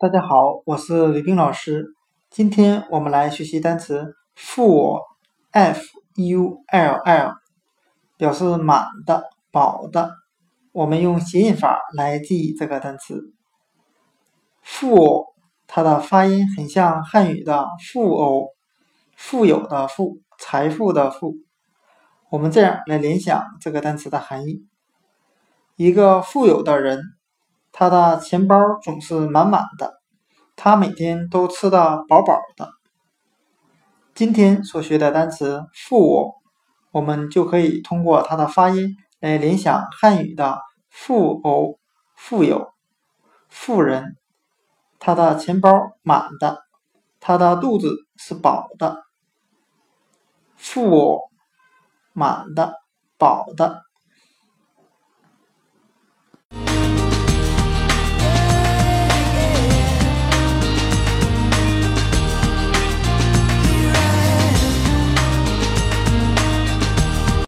大家好，我是李冰老师。今天我们来学习单词 full，f-u-l-l，表示满的、饱的。我们用谐音法来记忆这个单词 full，它的发音很像汉语的富欧，富有的富，财富的富。我们这样来联想这个单词的含义：一个富有的人。他的钱包总是满满的，他每天都吃得饱饱的。今天所学的单词“富”，我们就可以通过它的发音来联想汉语的“富欧”、“富有”、“富人”。他的钱包满的，他的肚子是饱的。富满的，饱的。